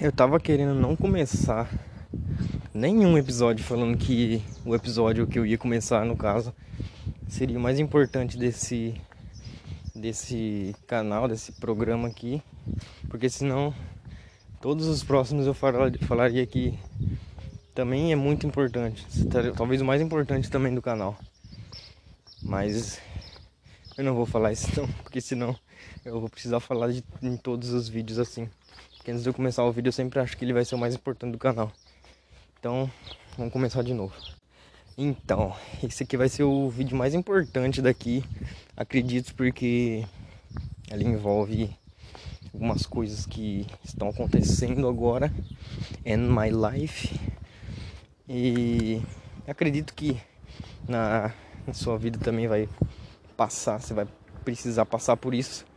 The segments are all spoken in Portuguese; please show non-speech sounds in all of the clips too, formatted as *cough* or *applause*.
eu tava querendo não começar nenhum episódio falando que o episódio que eu ia começar, no caso, seria o mais importante desse desse canal, desse programa aqui, porque senão todos os próximos eu falaria que também é muito importante, talvez o mais importante também do canal. Mas eu não vou falar isso não, *laughs* porque senão eu vou precisar falar de, em todos os vídeos assim. Porque antes de eu começar o vídeo eu sempre acho que ele vai ser o mais importante do canal. Então, vamos começar de novo. Então, esse aqui vai ser o vídeo mais importante daqui, acredito, porque ele envolve algumas coisas que estão acontecendo agora in my life. E acredito que na, na sua vida também vai passar, você vai precisar passar por isso.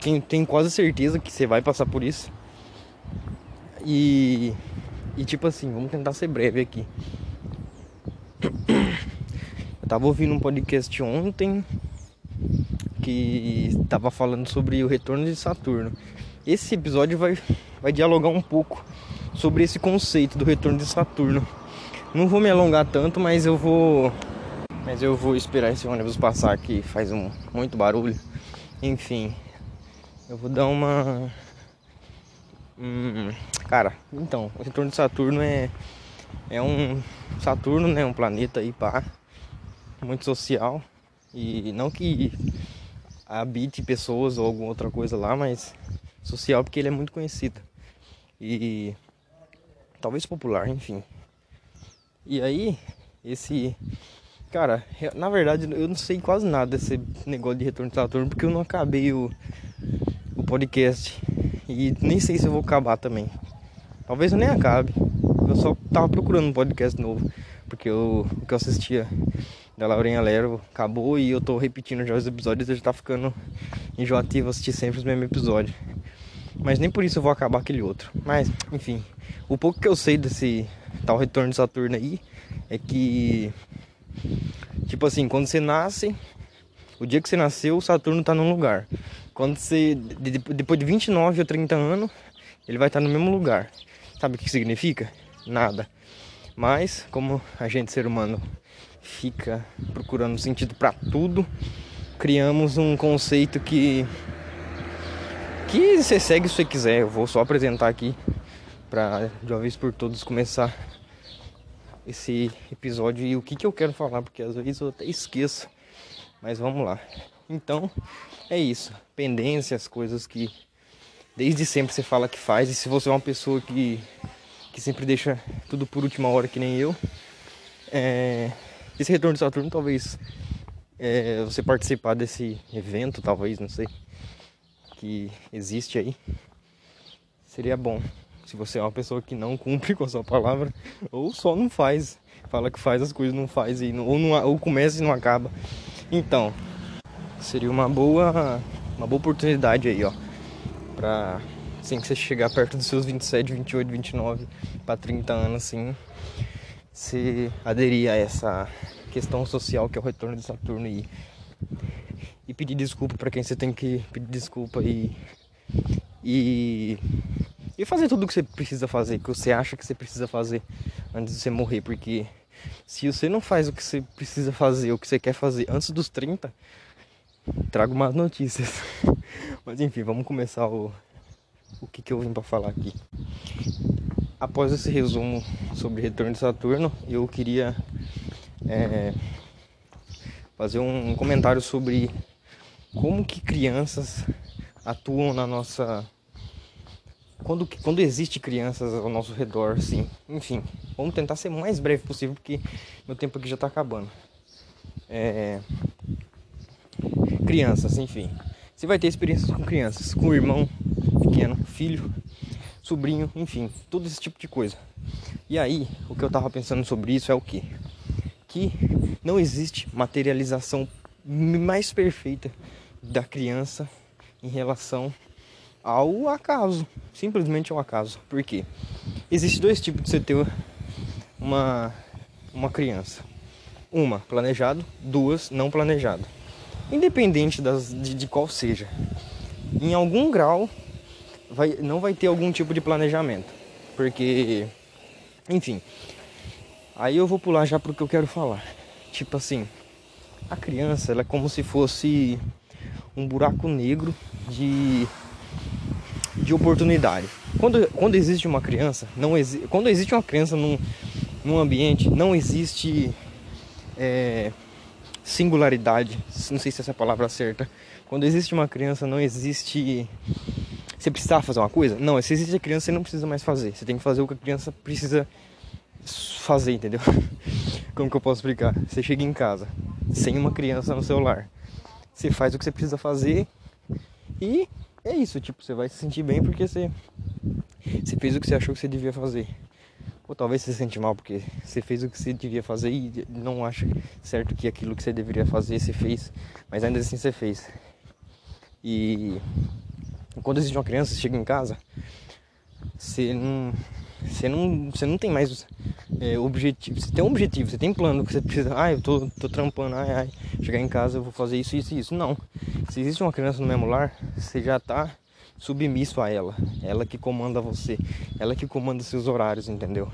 Tenho, quase certeza que você vai passar por isso. E, e tipo assim, vamos tentar ser breve aqui. Eu tava ouvindo um podcast ontem que estava falando sobre o retorno de Saturno. Esse episódio vai, vai dialogar um pouco sobre esse conceito do retorno de Saturno. Não vou me alongar tanto, mas eu vou mas eu vou esperar esse ônibus passar aqui, faz um muito barulho. Enfim, eu vou dar uma hum, cara, então, o retorno de Saturno é é um Saturno, né, um planeta aí pá, muito social e não que habite pessoas ou alguma outra coisa lá, mas social porque ele é muito conhecido. E talvez popular, enfim. E aí, esse cara, na verdade eu não sei quase nada desse negócio de retorno de Saturno porque eu não acabei o, podcast e nem sei se eu vou acabar também. Talvez eu nem acabe. Eu só tava procurando um podcast novo porque eu, o que eu assistia da Laurinha Lero acabou e eu tô repetindo já os episódios, já tá ficando enjoativo assistir sempre os mesmos episódios. Mas nem por isso eu vou acabar aquele outro. Mas, enfim, o pouco que eu sei desse tal retorno de Saturno aí é que tipo assim, quando você nasce, o dia que você nasceu, o Saturno tá num lugar. Quando você depois de 29 ou 30 anos, ele vai estar no mesmo lugar. Sabe o que significa? Nada. Mas como a gente ser humano fica procurando sentido para tudo, criamos um conceito que que você segue se você quiser. Eu vou só apresentar aqui para de uma vez por todos começar esse episódio e o que que eu quero falar, porque às vezes eu até esqueço. Mas vamos lá. Então, é isso. Pendências, coisas que desde sempre você fala que faz. E se você é uma pessoa que, que sempre deixa tudo por última hora, que nem eu, é, esse retorno de Saturno talvez é, você participar desse evento, talvez, não sei, que existe aí, seria bom. Se você é uma pessoa que não cumpre *laughs* com a sua palavra, ou só não faz, fala que faz as coisas, não faz, e não, ou, não, ou começa e não acaba. Então, seria uma boa, uma boa oportunidade aí, ó, pra assim que você chegar perto dos seus 27, 28, 29 para 30 anos, assim, se aderir a essa questão social que é o retorno de Saturno e, e pedir desculpa para quem você tem que pedir desculpa e, e e fazer tudo o que você precisa fazer, que você acha que você precisa fazer antes de você morrer, porque se você não faz o que você precisa fazer, o que você quer fazer antes dos 30, trago mais notícias. *laughs* Mas enfim, vamos começar o o que, que eu vim para falar aqui. Após esse resumo sobre retorno de Saturno, eu queria é, fazer um comentário sobre como que crianças atuam na nossa quando, quando existe crianças ao nosso redor, sim. Enfim, vamos tentar ser o mais breve possível porque meu tempo aqui já está acabando. É... Crianças, enfim. Você vai ter experiências com crianças, com irmão pequeno, filho, sobrinho, enfim, todo esse tipo de coisa. E aí, o que eu tava pensando sobre isso é o que? Que não existe materialização mais perfeita da criança em relação ao acaso, simplesmente ao acaso. Por quê? Existe dois tipos de você ter uma uma criança. Uma planejado, duas não planejado. Independente das, de, de qual seja. Em algum grau vai, não vai ter algum tipo de planejamento. Porque, enfim. Aí eu vou pular já pro que eu quero falar. Tipo assim, a criança, ela é como se fosse um buraco negro de, de oportunidade. Quando, quando existe uma criança, não exi quando existe uma criança num, num ambiente, não existe é, singularidade. Não sei se essa é a palavra certa. Quando existe uma criança, não existe. Você precisava fazer uma coisa? Não, se existe a criança, você não precisa mais fazer. Você tem que fazer o que a criança precisa fazer, entendeu? *laughs* Como que eu posso explicar? Você chega em casa sem uma criança no celular. Você faz o que você precisa fazer e é isso, tipo, você vai se sentir bem porque você, você fez o que você achou que você devia fazer. Ou talvez você se sente mal porque você fez o que você devia fazer e não acha certo que aquilo que você deveria fazer você fez, mas ainda assim você fez. E quando existe uma criança, você chega em casa, você não, você não, você não tem mais é, objetivo. Você tem um objetivo, você tem plano que você precisa. Ah, eu tô, tô trampando, ai, ai, chegar em casa eu vou fazer isso, isso e isso. Não. Se existe uma criança no mesmo lar, você já tá submisso a ela. Ela que comanda você. Ela que comanda seus horários, entendeu?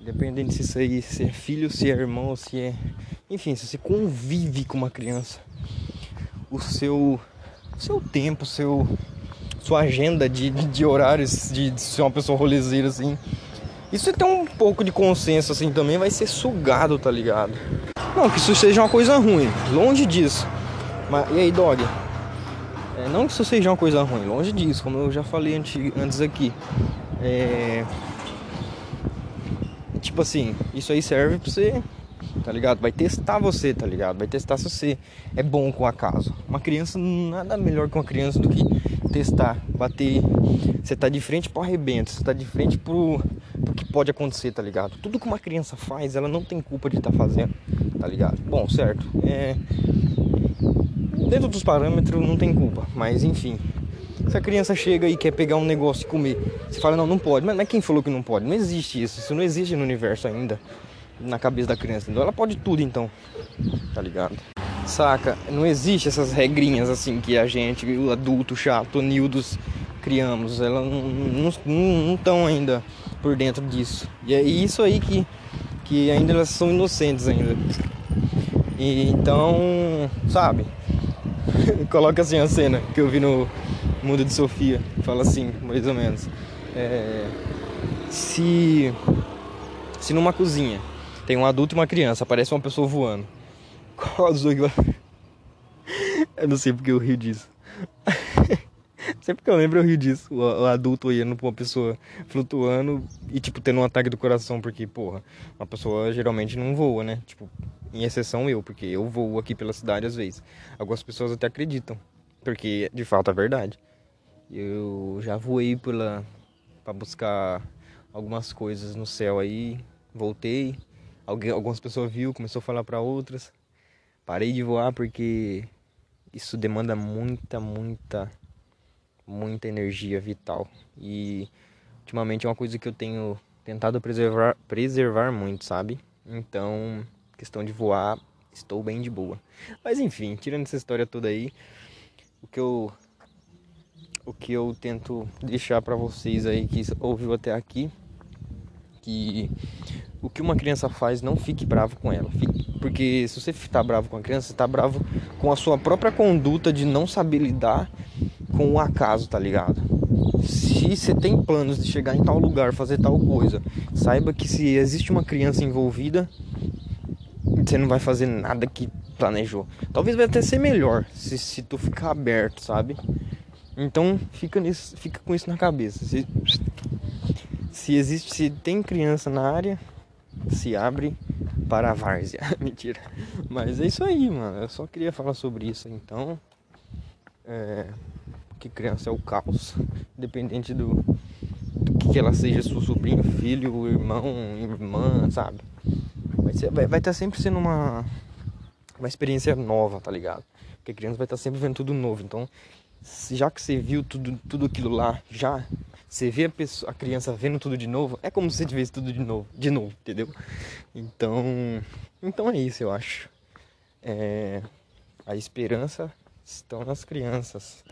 Independente se isso aí se é filho, se é irmão, se é. Enfim, se você convive com uma criança, o seu. seu tempo, seu. sua agenda de, de horários, de, de ser uma pessoa rolezeira assim. Isso tem um pouco de consenso assim também, vai ser sugado, tá ligado? Não que isso seja uma coisa ruim, longe disso. Mas e aí, dog? É, não que isso seja uma coisa ruim, longe disso, como eu já falei antes aqui. É... Tipo assim, isso aí serve pra você, tá ligado? Vai testar você, tá ligado? Vai testar se você é bom com o acaso. Uma criança, nada melhor que uma criança do que testar, bater. Você tá de frente pro arrebento, você tá de frente pro que pode acontecer, tá ligado? Tudo que uma criança faz, ela não tem culpa de estar tá fazendo, tá ligado? Bom, certo. É dentro dos parâmetros não tem culpa, mas enfim. Se a criança chega e quer pegar um negócio e comer, você fala, não, não pode. Mas, mas quem falou que não pode? Não existe isso. Isso não existe no universo ainda. Na cabeça da criança. Entendeu? Ela pode tudo então. Tá ligado? Saca? Não existe essas regrinhas assim que a gente, o adulto chato, Nildos, criamos. Elas não estão ainda por dentro disso. E é isso aí que, que ainda elas são inocentes ainda. E, então, sabe? *laughs* Coloca assim a cena que eu vi no Mundo de Sofia. Fala assim, mais ou menos. É, se, se numa cozinha tem um adulto e uma criança, aparece uma pessoa voando. *laughs* Qual dos dois vai... *laughs* Eu não sei porque eu rio disso. Sempre que eu lembro eu rio disso. O, o adulto olhando pra uma pessoa flutuando e, tipo, tendo um ataque do coração. Porque, porra, uma pessoa geralmente não voa, né? Tipo, em exceção eu, porque eu vou aqui pela cidade às vezes. Algumas pessoas até acreditam, porque de fato é verdade. Eu já voei pela para buscar algumas coisas no céu aí, voltei. Alguém, algumas pessoas viu, começou a falar para outras. Parei de voar porque isso demanda muita, muita, muita energia vital. E ultimamente é uma coisa que eu tenho tentado preservar, preservar muito, sabe? Então, Questão de voar, estou bem de boa. Mas enfim, tirando essa história toda aí, o que eu o que eu tento deixar para vocês aí que ouviu até aqui, que o que uma criança faz, não fique bravo com ela. Fique, porque se você está bravo com a criança, você está bravo com a sua própria conduta de não saber lidar com o acaso, tá ligado? Se você tem planos de chegar em tal lugar, fazer tal coisa, saiba que se existe uma criança envolvida, você não vai fazer nada que planejou. Talvez vai até ser melhor se, se tu ficar aberto, sabe? Então fica, nisso, fica com isso na cabeça. Se, se existe, se tem criança na área, se abre para a várzea. *laughs* Mentira. Mas é isso aí, mano. Eu só queria falar sobre isso. Então, é, que criança é o caos, *laughs* independente do, do que ela seja, seu sobrinho, filho, irmão, irmã, sabe? Vai, ser, vai, vai estar tá sempre sendo uma, uma experiência nova, tá ligado? Porque a criança vai estar tá sempre vendo tudo novo. Então, já que você viu tudo, tudo aquilo lá, já você vê a, pessoa, a criança vendo tudo de novo, é como se você tivesse tudo de novo, de novo, entendeu? Então, então é isso, eu acho. É, a esperança estão nas crianças.